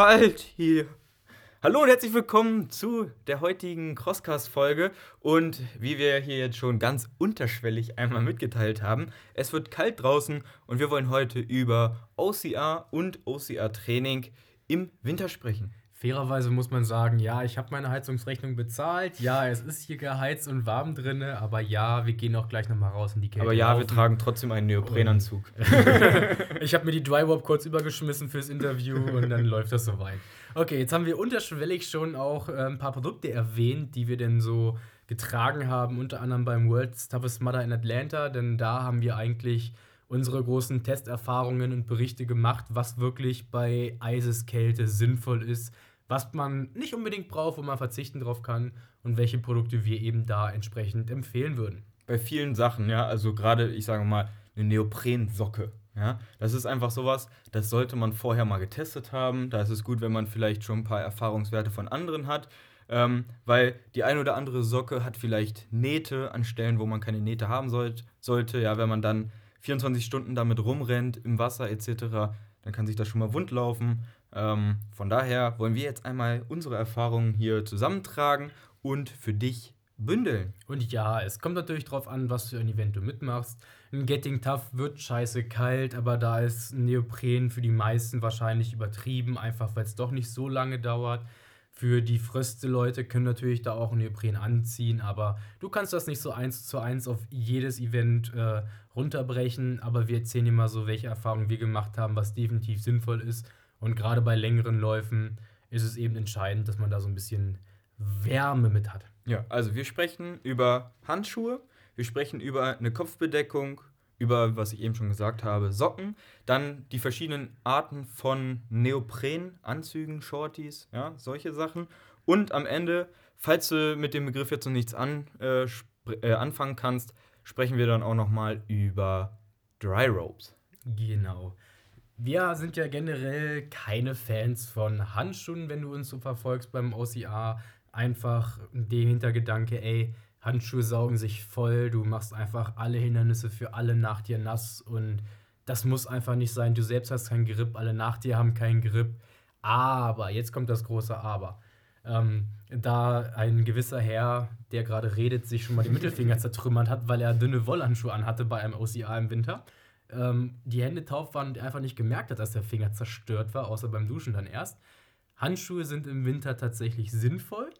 Asphalt hier. Hallo und herzlich willkommen zu der heutigen Crosscast-Folge. Und wie wir hier jetzt schon ganz unterschwellig einmal mitgeteilt haben, es wird kalt draußen und wir wollen heute über OCR und OCR-Training im Winter sprechen. Fairerweise muss man sagen, ja, ich habe meine Heizungsrechnung bezahlt. Ja, es ist hier geheizt und warm drin, aber ja, wir gehen auch gleich nochmal raus in die Kälte. Aber ja, laufen. wir tragen trotzdem einen Neoprenanzug. ich habe mir die Drywop kurz übergeschmissen fürs Interview und dann läuft das soweit. Okay, jetzt haben wir unterschwellig schon auch äh, ein paar Produkte erwähnt, die wir denn so getragen haben, unter anderem beim World's Toughest Mother in Atlanta, denn da haben wir eigentlich unsere großen Testerfahrungen und Berichte gemacht, was wirklich bei Eiseskälte sinnvoll ist, was man nicht unbedingt braucht, wo man verzichten drauf kann und welche Produkte wir eben da entsprechend empfehlen würden. Bei vielen Sachen, ja, also gerade, ich sage mal, eine Neoprensocke ja, das ist einfach sowas, das sollte man vorher mal getestet haben. Da ist es gut, wenn man vielleicht schon ein paar Erfahrungswerte von anderen hat. Ähm, weil die eine oder andere Socke hat vielleicht Nähte an Stellen, wo man keine Nähte haben sollt, sollte. Ja, wenn man dann 24 Stunden damit rumrennt, im Wasser etc., dann kann sich das schon mal wund laufen. Ähm, von daher wollen wir jetzt einmal unsere Erfahrungen hier zusammentragen und für dich bündeln. Und ja, es kommt natürlich darauf an, was für ein Event du mitmachst. Ein Getting Tough wird scheiße kalt, aber da ist Neopren für die meisten wahrscheinlich übertrieben, einfach weil es doch nicht so lange dauert. Für die Fröste-Leute können natürlich da auch Neopren anziehen, aber du kannst das nicht so eins zu eins auf jedes Event äh, runterbrechen. Aber wir erzählen dir mal so, welche Erfahrungen wir gemacht haben, was definitiv sinnvoll ist. Und gerade bei längeren Läufen ist es eben entscheidend, dass man da so ein bisschen Wärme mit hat. Ja, also wir sprechen über Handschuhe, wir sprechen über eine Kopfbedeckung, über, was ich eben schon gesagt habe, Socken, dann die verschiedenen Arten von Neoprenanzügen, Shorties, ja, solche Sachen. Und am Ende, falls du mit dem Begriff jetzt noch nichts an, äh, äh, anfangen kannst, sprechen wir dann auch nochmal über Dry Ropes. Genau. Wir sind ja generell keine Fans von Handschuhen, wenn du uns so verfolgst beim OCR einfach der Hintergedanke, ey, Handschuhe saugen sich voll, du machst einfach alle Hindernisse für alle nach dir nass und das muss einfach nicht sein. Du selbst hast keinen Grip, alle nach dir haben keinen Grip. Aber, jetzt kommt das große Aber. Ähm, da ein gewisser Herr, der gerade redet, sich schon mal die Mittelfinger zertrümmert hat, weil er dünne Wollhandschuhe anhatte bei einem OCA im Winter, ähm, die Hände taub waren und einfach nicht gemerkt hat, dass der Finger zerstört war, außer beim Duschen dann erst. Handschuhe sind im Winter tatsächlich sinnvoll,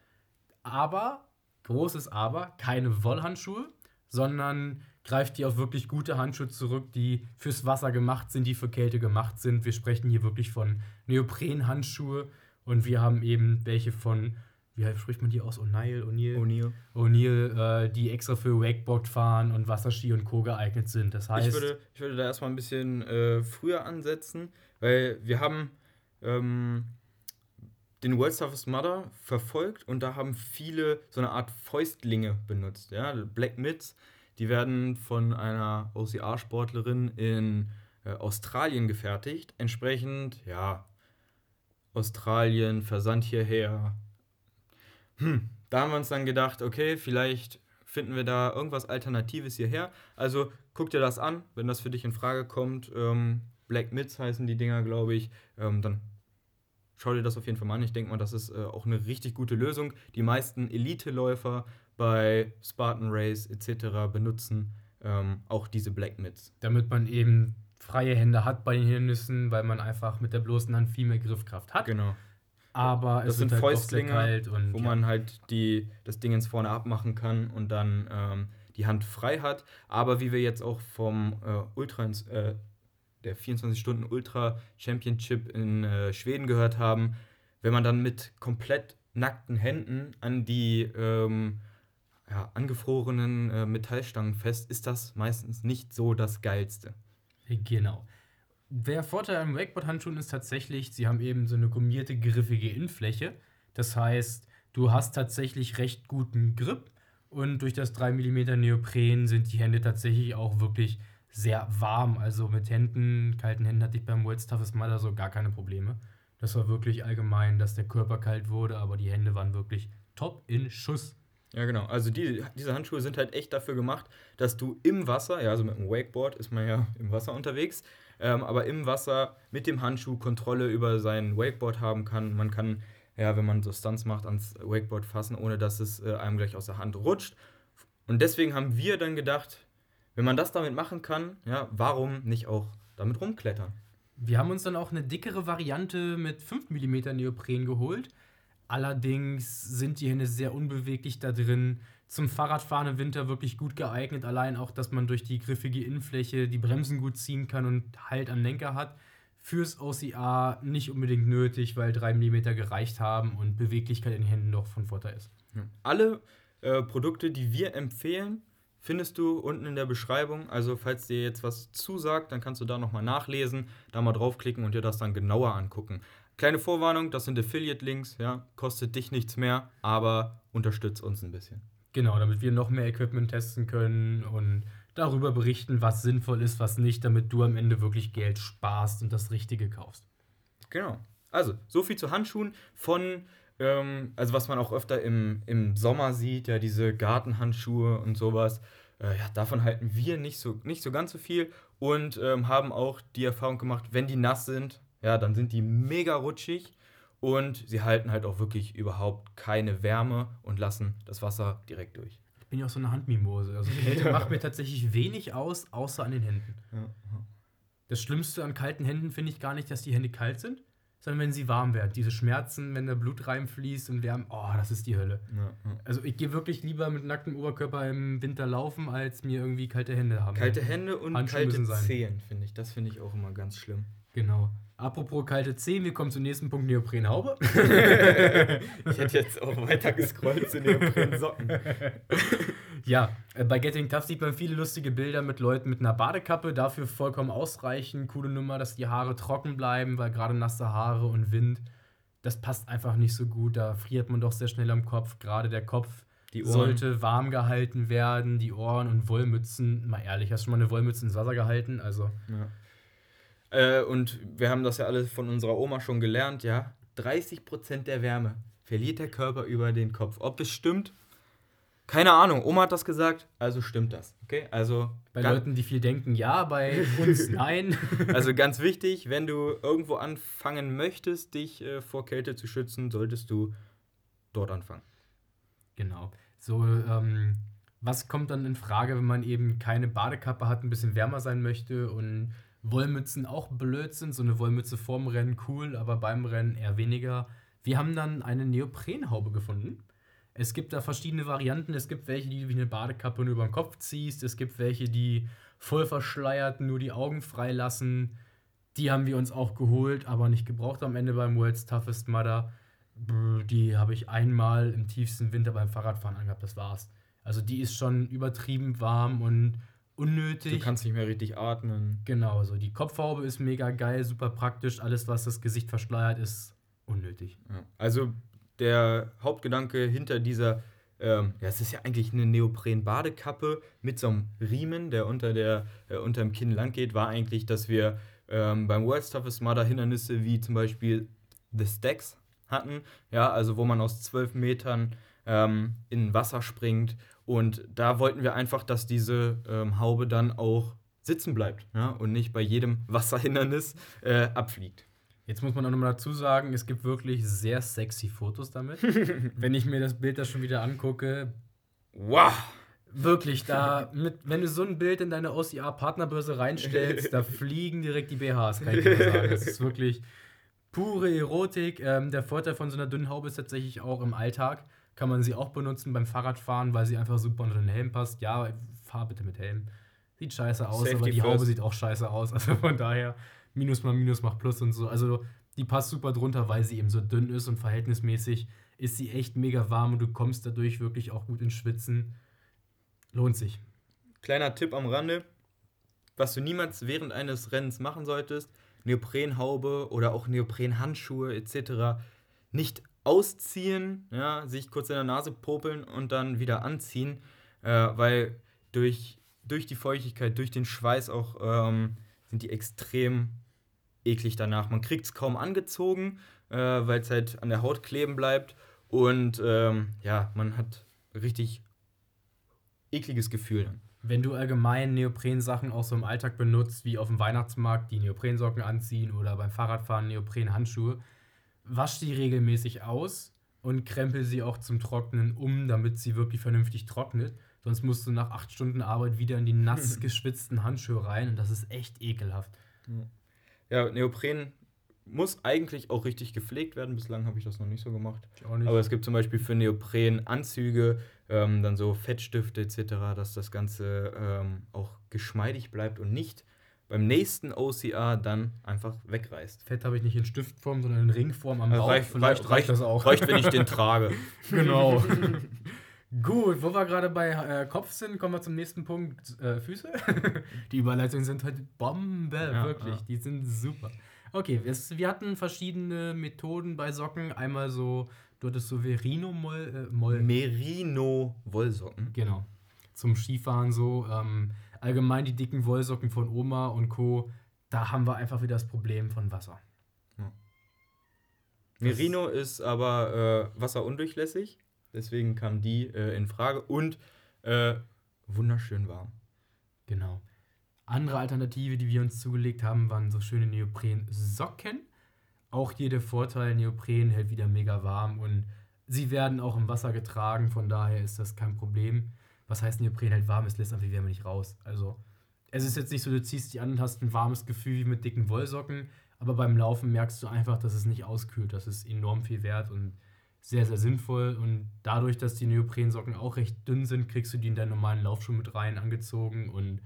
aber, großes Aber, keine Wollhandschuhe, sondern greift hier auf wirklich gute Handschuhe zurück, die fürs Wasser gemacht sind, die für Kälte gemacht sind. Wir sprechen hier wirklich von Neoprenhandschuhe und wir haben eben welche von, wie spricht man die aus? O'Neill, O'Neill? O'Neill. O'Neill, äh, die extra für Wakeboard fahren und Wasserski und Co. geeignet sind. Das heißt. Ich würde, ich würde da erstmal ein bisschen äh, früher ansetzen, weil wir haben. Ähm, den World Toughest Mother verfolgt und da haben viele so eine Art Fäustlinge benutzt. Ja? Black Mids, die werden von einer OCR-Sportlerin in äh, Australien gefertigt. Entsprechend, ja, Australien, Versand hierher. Hm, da haben wir uns dann gedacht, okay, vielleicht finden wir da irgendwas Alternatives hierher. Also guck dir das an, wenn das für dich in Frage kommt. Ähm, Black Mids heißen die Dinger, glaube ich. Ähm, dann schau dir das auf jeden Fall mal an. Ich denke mal, das ist äh, auch eine richtig gute Lösung. Die meisten Elite-Läufer bei Spartan Race etc. benutzen ähm, auch diese Black Mids. Damit man eben freie Hände hat bei den Hindernissen, weil man einfach mit der bloßen Hand viel mehr Griffkraft hat. Genau. Aber das sind halt Fäustlinge, und, wo ja. man halt die, das Ding ins Vorne abmachen kann und dann ähm, die Hand frei hat. Aber wie wir jetzt auch vom äh, Ultra, äh, der 24-Stunden-Ultra-Championship in äh, Schweden gehört haben, wenn man dann mit komplett nackten Händen an die ähm, ja, angefrorenen äh, Metallstangen fest, ist das meistens nicht so das Geilste. Genau. Der Vorteil an Wakeboard-Handschuhen ist tatsächlich, sie haben eben so eine gummierte, griffige Innenfläche. Das heißt, du hast tatsächlich recht guten Grip und durch das 3 mm Neopren sind die Hände tatsächlich auch wirklich sehr warm. Also mit Händen, kalten Händen hatte ich beim World's Toughest Mudder so gar keine Probleme. Das war wirklich allgemein, dass der Körper kalt wurde, aber die Hände waren wirklich top in Schuss. Ja, genau. Also die, diese Handschuhe sind halt echt dafür gemacht, dass du im Wasser, ja, also mit dem Wakeboard ist man ja im Wasser unterwegs, ähm, aber im Wasser mit dem Handschuh Kontrolle über sein Wakeboard haben kann. Man kann, ja, wenn man so Stunts macht, ans Wakeboard fassen, ohne dass es äh, einem gleich aus der Hand rutscht. Und deswegen haben wir dann gedacht, wenn man das damit machen kann, ja, warum nicht auch damit rumklettern? Wir haben uns dann auch eine dickere Variante mit 5 mm Neopren geholt. Allerdings sind die Hände sehr unbeweglich da drin. Zum Fahrradfahren im Winter wirklich gut geeignet. Allein auch, dass man durch die griffige Innenfläche die Bremsen gut ziehen kann und Halt am Lenker hat. Fürs OCA nicht unbedingt nötig, weil 3 mm gereicht haben und Beweglichkeit in den Händen doch von Vorteil ist. Alle äh, Produkte, die wir empfehlen, findest du unten in der Beschreibung. Also falls dir jetzt was zusagt, dann kannst du da nochmal nachlesen, da mal draufklicken und dir das dann genauer angucken. Kleine Vorwarnung, das sind Affiliate-Links, ja, kostet dich nichts mehr, aber unterstützt uns ein bisschen. Genau, damit wir noch mehr Equipment testen können und darüber berichten, was sinnvoll ist, was nicht, damit du am Ende wirklich Geld sparst und das Richtige kaufst. Genau. Also, so viel zu Handschuhen von, ähm, also was man auch öfter im, im Sommer sieht, ja, diese Gartenhandschuhe und sowas. Äh, ja, davon halten wir nicht so, nicht so ganz so viel und ähm, haben auch die Erfahrung gemacht, wenn die nass sind, ja, dann sind die mega rutschig und sie halten halt auch wirklich überhaupt keine Wärme und lassen das Wasser direkt durch. Ich bin ja auch so eine Handmimose. Also Kälte macht mir tatsächlich wenig aus, außer an den Händen. Ja. Das Schlimmste an kalten Händen finde ich gar nicht, dass die Hände kalt sind, sondern wenn sie warm werden. Diese Schmerzen, wenn da Blut reinfließt und wärmen, oh, das ist die Hölle. Ja, ja. Also ich gehe wirklich lieber mit nacktem Oberkörper im Winter laufen, als mir irgendwie kalte Hände haben. Kalte Hände und Handschuhe kalte. Zehen, finde ich. Das finde ich auch immer ganz schlimm. Genau. Apropos kalte Zehen, wir kommen zum nächsten Punkt, Neoprenhaube. Ich hätte jetzt auch weiter gescrollt zu den Socken. Ja, äh, bei Getting Tough sieht man viele lustige Bilder mit Leuten mit einer Badekappe. Dafür vollkommen ausreichend. Coole Nummer, dass die Haare trocken bleiben, weil gerade nasse Haare und Wind, das passt einfach nicht so gut. Da friert man doch sehr schnell am Kopf. Gerade der Kopf sollte warm gehalten werden. Die Ohren und Wollmützen. Mal ehrlich, hast du schon mal eine Wollmütze ins Wasser gehalten? Also, Äh, und wir haben das ja alle von unserer Oma schon gelernt, ja. 30% der Wärme verliert der Körper über den Kopf. Ob es stimmt? Keine Ahnung. Oma hat das gesagt, also stimmt das. Okay? Also, bei Leuten, die viel denken, ja, bei uns nein. also ganz wichtig, wenn du irgendwo anfangen möchtest, dich äh, vor Kälte zu schützen, solltest du dort anfangen. Genau. So, ähm, was kommt dann in Frage, wenn man eben keine Badekappe hat, ein bisschen wärmer sein möchte und Wollmützen auch blöd sind? So eine Wollmütze vorm Rennen cool, aber beim Rennen eher weniger. Wir haben dann eine Neoprenhaube gefunden. Es gibt da verschiedene Varianten. Es gibt welche, die du wie eine Badekappe nur über den Kopf ziehst. Es gibt welche, die voll verschleiert nur die Augen freilassen. Die haben wir uns auch geholt, aber nicht gebraucht am Ende beim World's Toughest Mudder. Die habe ich einmal im tiefsten Winter beim Fahrradfahren angehabt, das war's. Also die ist schon übertrieben warm und unnötig. Du kannst nicht mehr richtig atmen. genau, so die Kopfhaube ist mega geil, super praktisch. Alles, was das Gesicht verschleiert, ist unnötig. Ja. Also der Hauptgedanke hinter dieser, ähm, ja, es ist ja eigentlich eine Neopren-Badekappe mit so einem Riemen, der unter, der, äh, unter dem Kinn lang geht, war eigentlich, dass wir ähm, beim World's Toughest Mudder Hindernisse wie zum Beispiel The Stacks hatten, ja, also wo man aus 12 Metern ähm, in Wasser springt und da wollten wir einfach, dass diese ähm, Haube dann auch sitzen bleibt ja, und nicht bei jedem Wasserhindernis äh, abfliegt. Jetzt muss man auch nochmal dazu sagen, es gibt wirklich sehr sexy Fotos damit. Wenn ich mir das Bild da schon wieder angucke, Wow! Wirklich, da, mit, wenn du so ein Bild in deine OCR-Partnerbörse reinstellst, da fliegen direkt die BHs, kann ich dir sagen. Das ist wirklich pure Erotik. Ähm, der Vorteil von so einer dünnen Haube ist tatsächlich auch im Alltag. Kann man sie auch benutzen beim Fahrradfahren, weil sie einfach super unter den Helm passt. Ja, fahr bitte mit Helm. Sieht scheiße aus, Safety aber die Haube first. sieht auch scheiße aus. Also von daher, Minus mal Minus macht Plus und so. Also die passt super drunter, weil sie eben so dünn ist und verhältnismäßig ist sie echt mega warm und du kommst dadurch wirklich auch gut ins Schwitzen. Lohnt sich. Kleiner Tipp am Rande, was du niemals während eines Rennens machen solltest, Neoprenhaube oder auch Neoprenhandschuhe etc. nicht ausziehen, ja, sich kurz in der Nase popeln und dann wieder anziehen, äh, weil durch, durch die Feuchtigkeit, durch den Schweiß auch ähm, sind die extrem eklig danach. Man kriegt es kaum angezogen, äh, weil es halt an der Haut kleben bleibt und ähm, ja, man hat richtig ekliges Gefühl. Wenn du allgemein Neopren-Sachen auch so im Alltag benutzt, wie auf dem Weihnachtsmarkt die Neoprensocken anziehen oder beim Fahrradfahren Neopren-Handschuhe, wasch die regelmäßig aus und krempel sie auch zum Trocknen um, damit sie wirklich vernünftig trocknet. Sonst musst du nach acht Stunden Arbeit wieder in die nass geschwitzten Handschuhe rein und das ist echt ekelhaft. Ja, Neopren muss eigentlich auch richtig gepflegt werden. Bislang habe ich das noch nicht so gemacht. Aber es gibt zum Beispiel für Neopren Anzüge, ähm, dann so Fettstifte etc., dass das Ganze ähm, auch geschmeidig bleibt und nicht beim nächsten OCR dann einfach wegreißt. Fett habe ich nicht in Stiftform, sondern in Ringform am Äh, Bauch. reicht, Vielleicht reicht, reicht das auch. Reicht, wenn ich den trage. Genau. Gut, wo wir gerade bei äh, Kopf sind, kommen wir zum nächsten Punkt. Äh, Füße. die Überleitungen sind heute Bombe, Ja, wirklich. ja. Die sind super. Okay, es, wir hatten verschiedene Methoden bei Socken. Einmal so, du hattest so Verino-Moll. Äh, Moll, Merino Wollsocken. Genau. Zum Skifahren so. Ähm, allgemein die dicken Wollsocken von Oma und Co. Da haben wir einfach wieder das Problem von Wasser. Merino ist aber äh, wasserundurchlässig, deswegen kam die äh, in Frage und äh, wunderschön warm. Genau. Andere Alternative, die wir uns zugelegt haben, waren so schöne Neopren-Socken. Auch hier der Vorteil, Neopren hält wieder mega warm und sie werden auch im Wasser getragen, von daher ist das kein Problem. Was heißt Neopren hält warm, es lässt einfach die Wärme nicht raus. Also es ist jetzt nicht so, du ziehst die an und hast ein warmes Gefühl wie mit dicken Wollsocken, aber beim Laufen merkst du einfach, dass es nicht auskühlt. Das ist enorm viel wert und sehr, sehr sinnvoll. Und dadurch, dass die Neoprensocken auch recht dünn sind, kriegst du die in deinen normalen Laufschuh mit rein angezogen und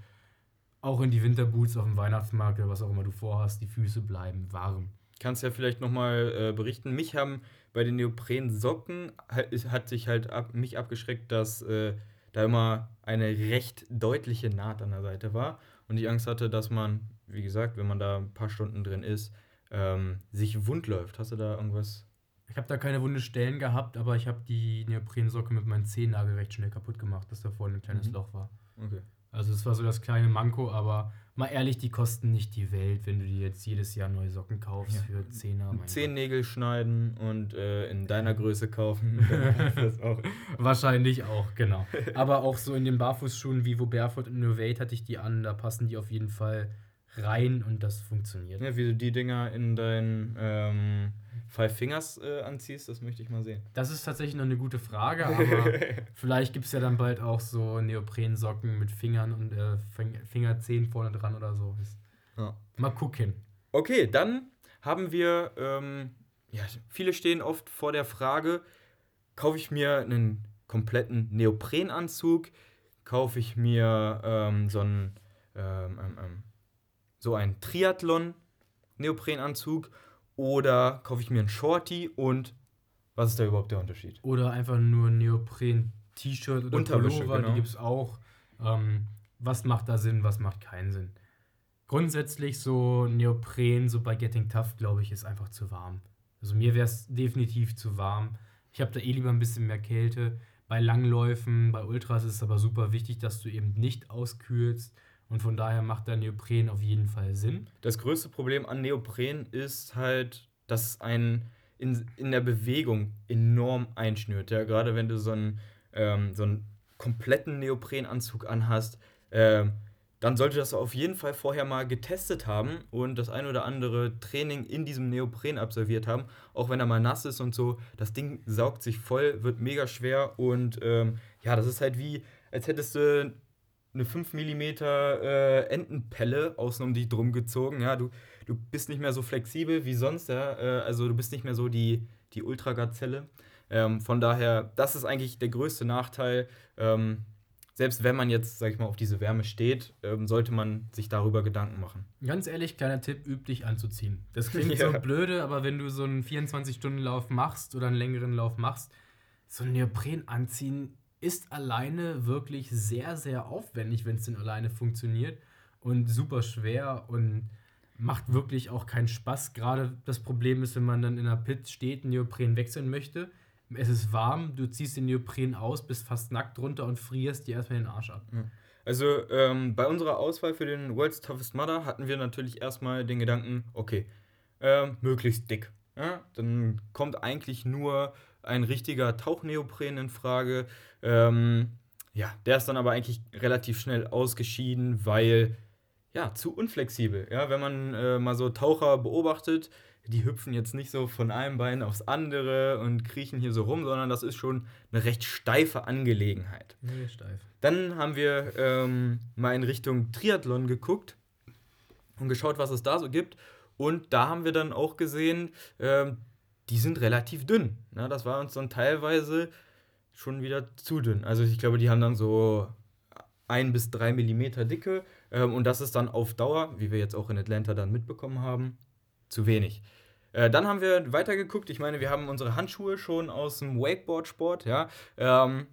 auch in die Winterboots auf dem Weihnachtsmarkt oder was auch immer du vorhast, die Füße bleiben warm. Kannst ja vielleicht nochmal äh, berichten. Mich haben bei den Neoprensocken, hat, ist- hat sich halt ab, mich abgeschreckt, dass äh, da immer eine recht deutliche Naht an der Seite war und ich Angst hatte, dass man, wie gesagt, wenn man da ein paar Stunden drin ist, ähm, sich wund läuft. Hast du da irgendwas? Ich habe da keine wunde Stellen gehabt, aber ich habe die Neoprensocke mit meinem Zehennagel recht schnell kaputt gemacht, dass da vorne ein kleines Mhm. Loch war. Okay. Also das war so das kleine Manko, aber mal ehrlich, die kosten nicht die Welt, wenn du dir jetzt jedes Jahr neue Socken kaufst Ja. für Zehner. mein Zehennägel schneiden und äh, in deiner Größe kaufen. das auch. Gott. Wahrscheinlich auch, genau. aber auch so in den Barfußschuhen wie wo Barefoot und Innovate hatte ich die an, da passen die auf jeden Fall rein und das funktioniert. Ja, wie du die Dinger in deinen ähm, Five Fingers äh, anziehst, das möchte ich mal sehen. Das ist tatsächlich noch eine gute Frage, aber vielleicht gibt es ja dann bald auch so Neoprensocken mit Fingern und äh, Fing- Fingerzehen vorne dran oder so. Ja. Mal gucken. Okay, dann haben wir, ähm, ja, viele stehen oft vor der Frage, kaufe ich mir einen kompletten Neoprenanzug, kaufe ich mir ähm, so einen, ähm, ähm, ähm, so einen Triathlon-Neoprenanzug oder kaufe ich mir einen Shorty und was ist da überhaupt der Unterschied? Oder einfach nur Neopren-T-Shirt oder Unterwäsche, Pullover, genau. die gibt es auch. Ähm, was macht da Sinn, was macht keinen Sinn? Grundsätzlich so Neopren, so bei Getting Tough, glaube ich, ist einfach zu warm. Also mir wäre es definitiv zu warm. Ich habe da eh lieber ein bisschen mehr Kälte. Bei Langläufen, bei Ultras ist es aber super wichtig, dass du eben nicht auskühlst. Und von daher macht da Neopren auf jeden Fall Sinn. Das größte Problem an Neopren ist halt, dass es einen in, in der Bewegung enorm einschnürt. Ja, gerade wenn du so einen, ähm, so einen kompletten Neoprenanzug anhast, ähm, dann sollte das auf jeden Fall vorher mal getestet haben und das ein oder andere Training in diesem Neopren absolviert haben, auch wenn er mal nass ist und so. Das Ding saugt sich voll, wird mega schwer und ähm, ja, das ist halt wie, als hättest du eine 5 mm äh, Entenpelle außen um dich drum gezogen. Ja, du, du bist nicht mehr so flexibel wie sonst, ja. Äh, also du bist nicht mehr so die, die Ultragazelle. Ähm, von daher, das ist eigentlich der größte Nachteil. Ähm, selbst wenn man jetzt, sag ich mal, auf diese Wärme steht, ähm, sollte man sich darüber Gedanken machen. Ganz ehrlich, kleiner Tipp, üb dich anzuziehen. Das klingt Ja. so blöde, aber wenn du so einen 24-Stunden-Lauf machst oder einen längeren Lauf machst, so ein Neopren anziehen ist alleine wirklich sehr, sehr aufwendig, wenn es denn alleine funktioniert und super schwer und macht wirklich auch keinen Spaß. Gerade das Problem ist, wenn man dann in einer Pit steht, einen Neopren wechseln möchte. Es ist warm, du ziehst den Neopren aus, bist fast nackt drunter und frierst dir erstmal den Arsch ab. Also ähm, bei unserer Auswahl für den World's Toughest Mudder hatten wir natürlich erstmal den Gedanken, okay, ähm, möglichst dick. Ja? Dann kommt eigentlich nur ein richtiger Tauchneopren in Frage. Ähm, ja, der ist dann aber eigentlich relativ schnell ausgeschieden, weil ja, zu unflexibel. Ja, wenn man äh, mal so Taucher beobachtet, die hüpfen jetzt nicht so von einem Bein aufs andere und kriechen hier so rum, sondern das ist schon eine recht steife Angelegenheit. Nee, steif. Dann haben wir ähm, mal in Richtung Triathlon geguckt und geschaut, was es da so gibt. Und da haben wir dann auch gesehen, ähm, die sind relativ dünn. Ja, das war uns dann teilweise schon wieder zu dünn. Also ich glaube, die haben dann so ein bis drei Millimeter Dicke. Ähm, und das ist dann auf Dauer, wie wir jetzt auch in Atlanta dann mitbekommen haben, zu wenig. Äh, dann haben wir weitergeguckt. Ich meine, wir haben unsere Handschuhe schon aus dem Wakeboard-Sport. Ja? Ähm,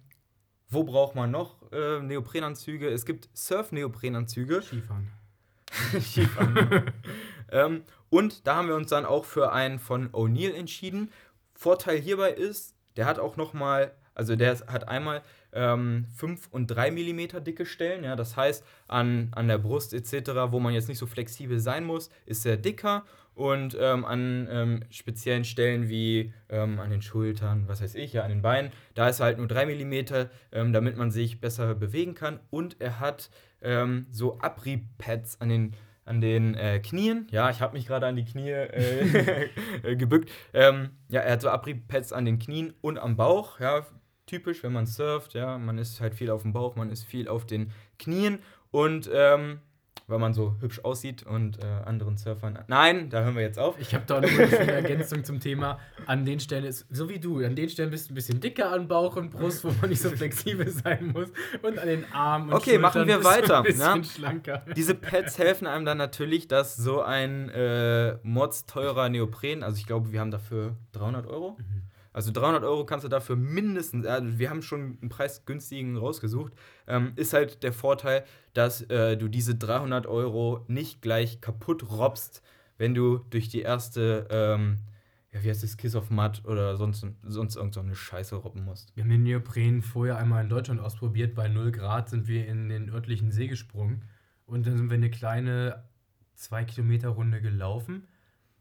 wo braucht man noch äh, Neoprenanzüge? Es gibt Surf-Neoprenanzüge. Skifahren. Skifahren. ähm, und da haben wir uns dann auch für einen von O'Neill entschieden. Vorteil hierbei ist, der hat auch noch mal, also der hat einmal ähm, 5 und 3 mm dicke Stellen. Ja, das heißt, an, an der Brust etc., wo man jetzt nicht so flexibel sein muss, ist er dicker. Und ähm, an ähm, speziellen Stellen wie ähm, an den Schultern, was weiß ich, ja, an den Beinen, da ist er halt nur 3 mm, ähm, damit man sich besser bewegen kann. Und er hat ähm, so Abriebpads an den an den äh, Knien. Ja, ich habe mich gerade an die Knie äh, gebückt. Ähm, ja, er hat so Abriebpads an den Knien und am Bauch. Ja, typisch, wenn man surft. Ja, man ist halt viel auf dem Bauch, man ist viel auf den Knien und ähm, weil man so hübsch aussieht und äh, anderen Surfern. Nein, da hören wir jetzt auf. Ich habe da noch eine Ergänzung zum Thema. An den Stellen ist, so wie du, an den Stellen bist du ein bisschen dicker an Bauch und Brust, wo man nicht so flexibel sein muss. Und an den Armen und Okay, Schultern machen wir weiter. Ein bisschen ne? schlanker. Diese Pads helfen einem dann natürlich, dass so ein äh, Mods teurer Neopren, also ich glaube, wir haben dafür 300 Euro. Also 300 Euro kannst du dafür mindestens, also wir haben schon einen preisgünstigen rausgesucht, ähm, ist halt der Vorteil, dass äh, du diese 300 Euro nicht gleich kaputt robbst, wenn du durch die erste, ähm, ja, wie heißt das, Kiss of Mud oder sonst, sonst irgend Scheiße robben musst. Wir haben den Neopren vorher einmal in Deutschland ausprobiert. Bei 0 Grad sind wir in den örtlichen See gesprungen. Und dann sind wir eine kleine 2 Kilometer Runde gelaufen.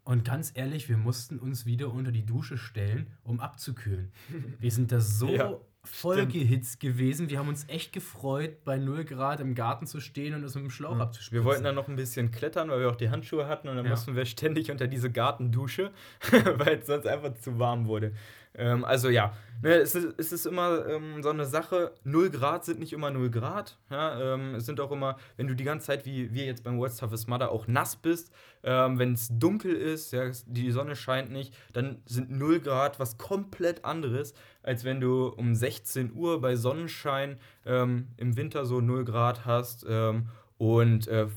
Und ganz ehrlich, wir mussten uns wieder unter die Dusche stellen, um abzukühlen. Wir sind da so Ja, vollgehitzt gewesen. Wir haben uns echt gefreut, bei 0 Grad im Garten zu stehen und es mit dem Schlauch abzuspritzen. Wir wollten dann noch ein bisschen klettern, weil wir auch die Handschuhe hatten und dann Ja. mussten wir ständig unter diese Gartendusche, weil es sonst einfach zu warm wurde. Ähm, also ja, ne, es, ist, es ist immer ähm, so eine Sache, 0 Grad sind nicht immer 0 Grad. Ja, ähm, es sind auch immer, wenn du die ganze Zeit, wie wir jetzt beim World's Toughest Mudder, auch nass bist, ähm, wenn es dunkel ist, ja, die Sonne scheint nicht, dann sind 0 Grad was komplett anderes, als wenn du um 16 Uhr bei Sonnenschein ähm, im Winter so 0 Grad hast ähm, und, äh,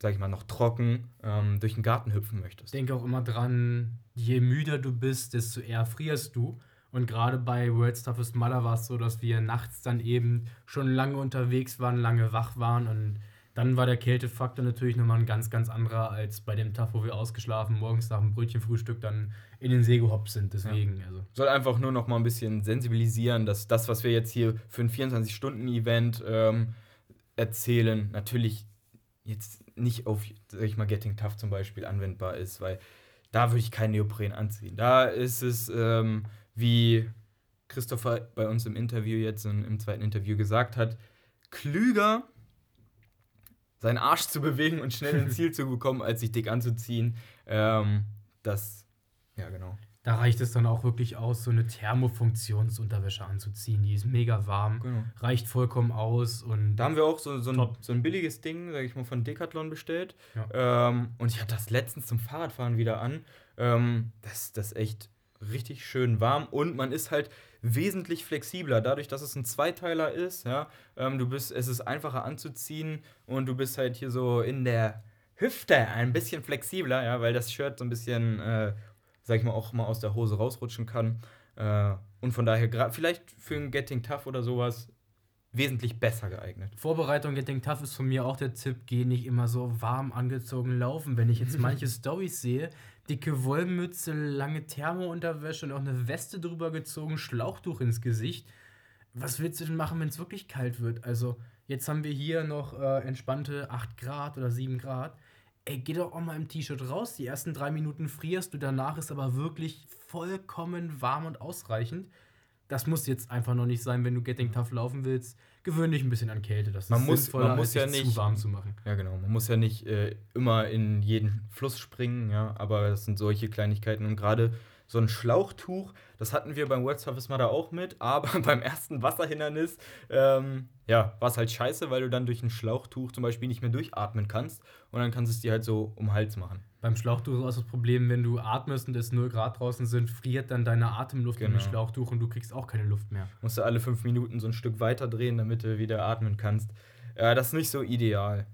sag ich mal, noch trocken ähm, durch den Garten hüpfen möchtest. denke auch immer dran, je müder du bist, desto eher frierst du. Und gerade bei World's Toughest Mudder war es so, dass wir nachts dann eben schon lange unterwegs waren, lange wach waren und dann war der Kältefaktor natürlich nochmal ein ganz, ganz anderer als bei dem Tag, wo wir ausgeschlafen, morgens nach dem Brötchenfrühstück dann in den See gehoppt sind. Deswegen, also. Soll einfach nur noch mal ein bisschen sensibilisieren, dass das, was wir jetzt hier für ein 24-Stunden-Event ähm, erzählen, natürlich jetzt nicht auf, sag ich mal, Getting Tough zum Beispiel anwendbar ist, weil da würde ich keinen Neopren anziehen. Da ist es, ähm, wie Christopher bei uns im Interview jetzt und im zweiten Interview gesagt hat, klüger seinen Arsch zu bewegen und schnell ins Ziel zu bekommen, als sich dick anzuziehen. Ähm, das, ja genau. Da reicht es dann auch wirklich aus, so eine Thermofunktionsunterwäsche anzuziehen. Die ist mega warm, genau. reicht vollkommen aus und Da haben wir auch so, so, ein, so ein billiges Ding, sag ich mal, von Decathlon bestellt. Ja. Ähm, und ich hatte das letztens zum Fahrradfahren wieder an. Ähm, das, das ist echt richtig schön warm und man ist halt wesentlich flexibler, dadurch, dass es ein Zweiteiler ist. Ja, ähm, du bist, es ist einfacher anzuziehen und du bist halt hier so in der Hüfte ein bisschen flexibler, ja, weil das Shirt so ein bisschen, äh, sag ich mal, auch mal aus der Hose rausrutschen kann. Äh, und von daher, gra- vielleicht für ein Getting Tough oder sowas, wesentlich besser geeignet. Vorbereitung Getting Tough ist von mir auch der Tipp, geh nicht immer so warm angezogen laufen. Wenn ich jetzt manche Storys sehe, dicke Wollmütze, lange Thermounterwäsche und auch eine Weste drüber gezogen, Schlauchtuch ins Gesicht. Was willst du denn machen, wenn es wirklich kalt wird? Also, jetzt haben wir hier noch äh, entspannte 8 Grad oder 7 Grad. Ey, geh doch auch mal im T-Shirt raus. Die ersten drei Minuten frierst du, danach ist aber wirklich vollkommen warm und ausreichend. Das muss jetzt einfach noch nicht sein, wenn du Getting Tough laufen willst. gewöhn dich ein bisschen an Kälte. Das ist Man muss- sinnvoller, man muss als ja nicht- zu warm zu machen. Ja, genau. Man muss ja nicht äh, immer in jeden Fluss springen, ja, aber es sind solche Kleinigkeiten und gerade so ein Schlauchtuch, das hatten wir beim World Surface Mother auch mit, aber beim ersten Wasserhindernis, ähm, ja, war es halt scheiße, weil du dann durch ein Schlauchtuch zum Beispiel nicht mehr durchatmen kannst und dann kannst du es dir halt so um den Hals machen. Beim Schlauchtuch ist das Problem, wenn du atmest und es 0 Grad draußen sind, friert dann deine Atemluft in Genau. das Schlauchtuch und du kriegst auch keine Luft mehr. Musst du alle fünf Minuten so ein Stück weiter drehen, damit du wieder atmen kannst. Ja, das ist nicht so ideal.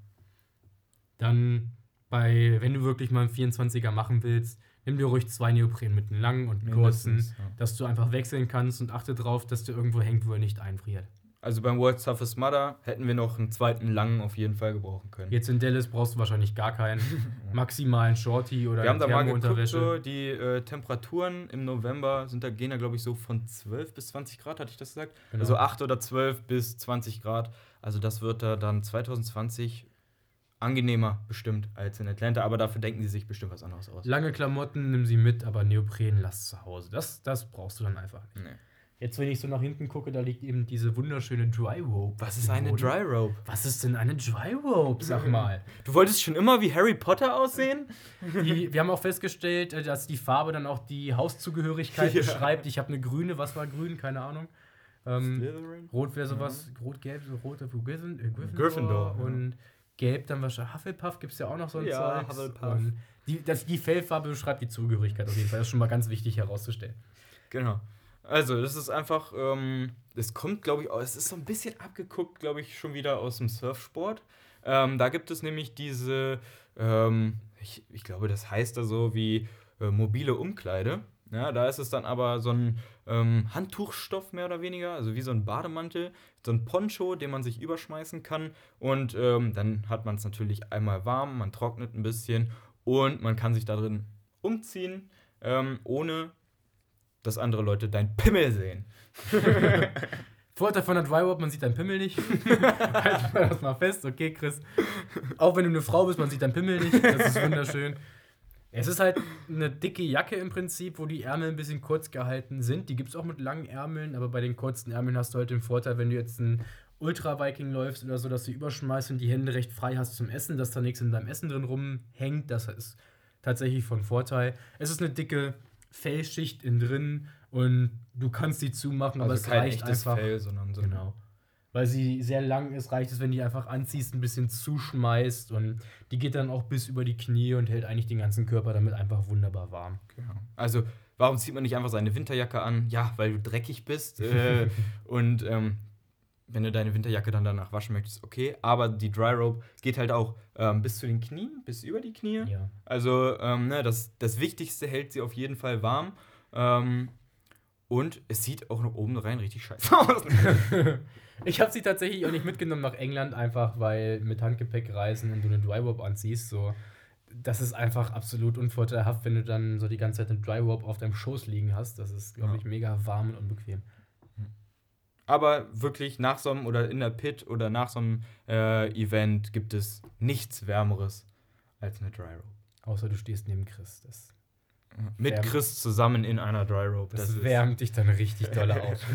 Dann bei, wenn du wirklich mal einen 24er machen willst, nimm dir ruhig zwei Neopren mit einem langen und einem kurzen, ja. dass du einfach wechseln kannst und achte darauf, dass der irgendwo hängt, wo er nicht einfriert. Also beim World Surface Mother hätten wir noch einen zweiten langen auf jeden Fall gebrauchen können. Jetzt in Dallas brauchst du wahrscheinlich gar keinen. Maximal einen Shorty oder Wir haben da mal geguckt, so, die äh, Temperaturen im November sind da, gehen da, glaube ich, so von 12 bis 20 Grad, hatte ich das gesagt? Genau. Also 8 oder 12 bis 20 Grad. Also das wird da dann 2020 angenehmer bestimmt als in Atlanta, aber dafür denken sie sich bestimmt was anderes aus. Lange Klamotten, nimm sie mit, aber Neopren lass zu Hause. Das, das brauchst du dann einfach nicht. Nee. Jetzt, wenn ich so nach hinten gucke, da liegt eben diese wunderschöne Dry Rope. Was ist eine Boden. Dry Rope? Was ist denn eine Dry Rope, sag mal? Du wolltest schon immer wie Harry Potter aussehen? Die, wir haben auch festgestellt, äh, dass die Farbe dann auch die Hauszugehörigkeit Ja. beschreibt. Ich habe eine grüne, was war grün? Keine Ahnung. Ähm, Slytherin? Rot wäre sowas, rot-gelb, so rote für äh, Gryffindor. Gryffindor, ja. Und gelb dann wahrscheinlich Hufflepuff, gibt es ja auch noch so ein Ja, Zeugs. Hufflepuff. Die, das, die Fellfarbe beschreibt die Zugehörigkeit auf jeden Fall. Das ist schon mal ganz wichtig herauszustellen. Genau. Also, das ist einfach, ähm, das kommt, glaube ich, es ist so ein bisschen abgeguckt, glaube ich, schon wieder aus dem Surfsport. Ähm, da gibt es nämlich diese, ähm, ich, ich glaube, das heißt da so wie äh, mobile Umkleide. Ja, da ist es dann aber so ein ähm, Handtuchstoff mehr oder weniger, also wie so ein Bademantel, so ein Poncho, den man sich überschmeißen kann. Und ähm, dann hat man es natürlich einmal warm, man trocknet ein bisschen und man kann sich da drin umziehen, ähm, ohne dass andere Leute dein Pimmel sehen. Vorteil von der Dry Rope, man sieht deinen Pimmel nicht. Halten wir das mal fest, okay, Chris. Auch wenn du eine Frau bist, man sieht deinen Pimmel nicht. Das ist wunderschön. Es ist halt eine dicke Jacke im Prinzip, wo die Ärmel ein bisschen kurz gehalten sind. Die gibt es auch mit langen Ärmeln, aber bei den kurzen Ärmeln hast du halt den Vorteil, wenn du jetzt einen Ultra-Viking läufst oder so, dass du überschmeißt und die Hände recht frei hast zum Essen, dass da nichts in deinem Essen drin rumhängt. Das ist tatsächlich von Vorteil. Es ist eine dicke Fellschicht innen drin und du kannst die zumachen, aber also es kein reicht echtes einfach. Fell, sondern so Genau. Weil sie sehr lang ist, reicht es, wenn die einfach anziehst, ein bisschen zuschmeißt und die geht dann auch bis über die Knie und hält eigentlich den ganzen Körper damit einfach wunderbar warm. Genau. Also, warum zieht man nicht einfach seine Winterjacke an? Ja, weil du dreckig bist. Äh, und ähm, wenn du deine Winterjacke dann danach waschen möchtest, okay. Aber die Dry Rope geht halt auch ähm, bis zu den Knien, bis über die Knie. Ja. Also, ähm, ne, das, das Wichtigste hält sie auf jeden Fall warm. Ähm, und es sieht auch nach oben rein richtig scheiße aus. Ich habe sie tatsächlich auch nicht mitgenommen nach England, einfach weil mit Handgepäck reisen und du eine Dry Rope anziehst, so. Das ist einfach absolut unvorteilhaft, wenn du dann so die ganze Zeit eine Dry Rope auf deinem Schoß liegen hast. Das ist, glaube Ja. ich, mega warm und unbequem. Aber wirklich nach so einem oder in der Pit oder nach so einem äh, Event gibt es nichts Wärmeres als eine Dry Rope. Außer du stehst neben Chris. Das, Mit Wärme. Chris zusammen in einer Dry Rope. das, ist- wärmt dich dann richtig doll auf.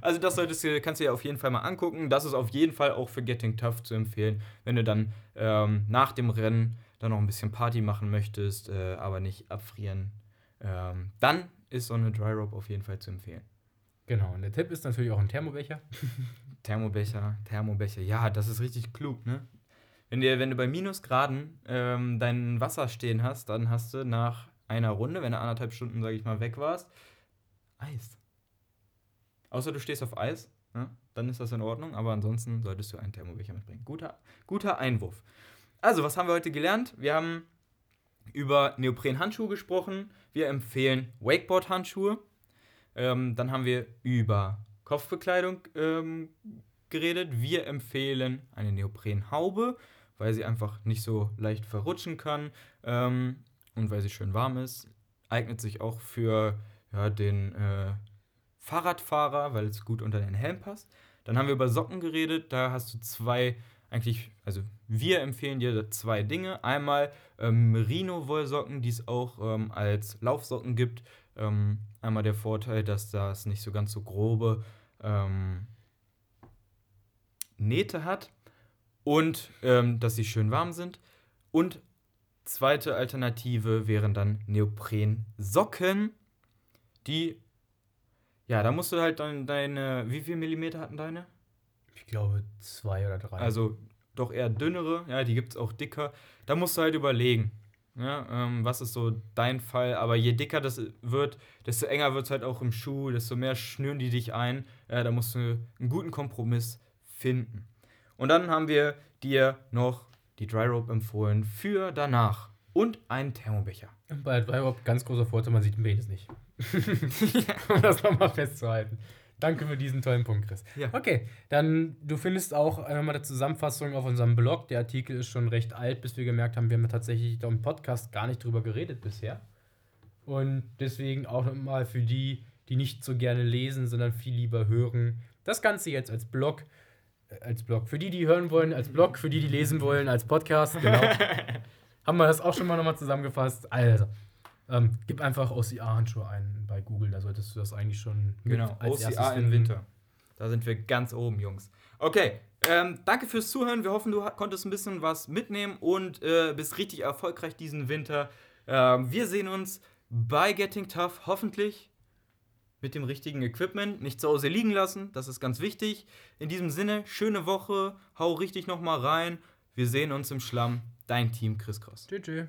Also das solltest du, kannst du dir auf jeden Fall mal angucken. Das ist auf jeden Fall auch für Getting Tough zu empfehlen, wenn du dann ähm, nach dem Rennen dann noch ein bisschen Party machen möchtest, äh, aber nicht abfrieren. Ähm, dann ist so eine Dry Rope auf jeden Fall zu empfehlen. genau. Und der Tipp ist natürlich auch ein Thermobecher. Thermobecher, Thermobecher, ja, das ist richtig klug, ne? Wenn, dir, wenn du bei Minusgraden ähm, dein Wasser stehen hast, dann hast du nach einer Runde, wenn du anderthalb Stunden, sage ich mal, weg warst, Eis. Außer du stehst auf Eis, ne? dann ist das in Ordnung, aber ansonsten solltest du einen Thermobecher mitbringen. Guter, guter Einwurf. Also, was haben wir heute gelernt? Wir haben über Neopren-Handschuhe gesprochen. Wir empfehlen Wakeboard-Handschuhe. Ähm, dann haben wir über Kopfbekleidung ähm, geredet. Wir empfehlen eine Neoprenhaube, weil sie einfach nicht so leicht verrutschen kann ähm, und weil sie schön warm ist. Eignet sich auch für ja, den äh, Fahrradfahrer, weil es gut unter den Helm passt. Dann haben wir über Socken geredet. Da hast du zwei, eigentlich, also wir empfehlen dir zwei Dinge. Einmal ähm, Merino-Wollsocken, die es auch ähm, als Laufsocken gibt. Ähm, einmal der Vorteil, dass das nicht so ganz so grobe ähm, Nähte hat und ähm, dass sie schön warm sind. Und zweite Alternative wären dann Neopren-Socken, die, ja, da musst du halt dann deine, wie viel Millimeter hatten deine? Ich glaube zwei oder drei. Also doch eher dünnere, ja, die gibt es auch dicker. Da musst du halt überlegen, ja, ähm, was ist so dein Fall. Aber je dicker das wird, desto enger wird es halt auch im Schuh, desto mehr schnüren die dich ein. Ja, da musst du einen guten Kompromiss finden. Und dann haben wir dir noch die Dry Rope empfohlen für danach und einen Thermobecher. Bei Dry Rope ganz großer Vorteil, man sieht den Penis nicht. um das nochmal festzuhalten. Danke für diesen tollen Punkt, Chris. Ja. Okay, dann du findest auch einmal eine Zusammenfassung auf unserem Blog. Der Artikel ist schon recht alt, bis wir gemerkt haben, wir haben tatsächlich im Podcast gar nicht drüber geredet bisher. Und deswegen auch nochmal für die, die nicht so gerne lesen, sondern viel lieber hören. Das Ganze jetzt als Blog. Als Blog. Für die, die hören wollen, als Blog. Für die, die lesen wollen, als Podcast. Genau. haben wir das auch schon mal nochmal zusammengefasst. Also, ähm, gib einfach OCA-Handschuhe ein bei Google, da solltest du das eigentlich schon Genau, als erstes OCA im. Winter. Da sind wir ganz oben, Jungs. Okay, ähm, danke fürs Zuhören. Wir hoffen, du konntest ein bisschen was mitnehmen und äh, bist richtig erfolgreich diesen Winter. Ähm, wir sehen uns bei Getting Tough, hoffentlich mit dem richtigen Equipment. Nicht zu Hause liegen lassen, das ist ganz wichtig. In diesem Sinne, schöne Woche, hau richtig nochmal rein. Wir sehen uns im Schlamm. Dein Team, Chris. Tschüss. tschüss.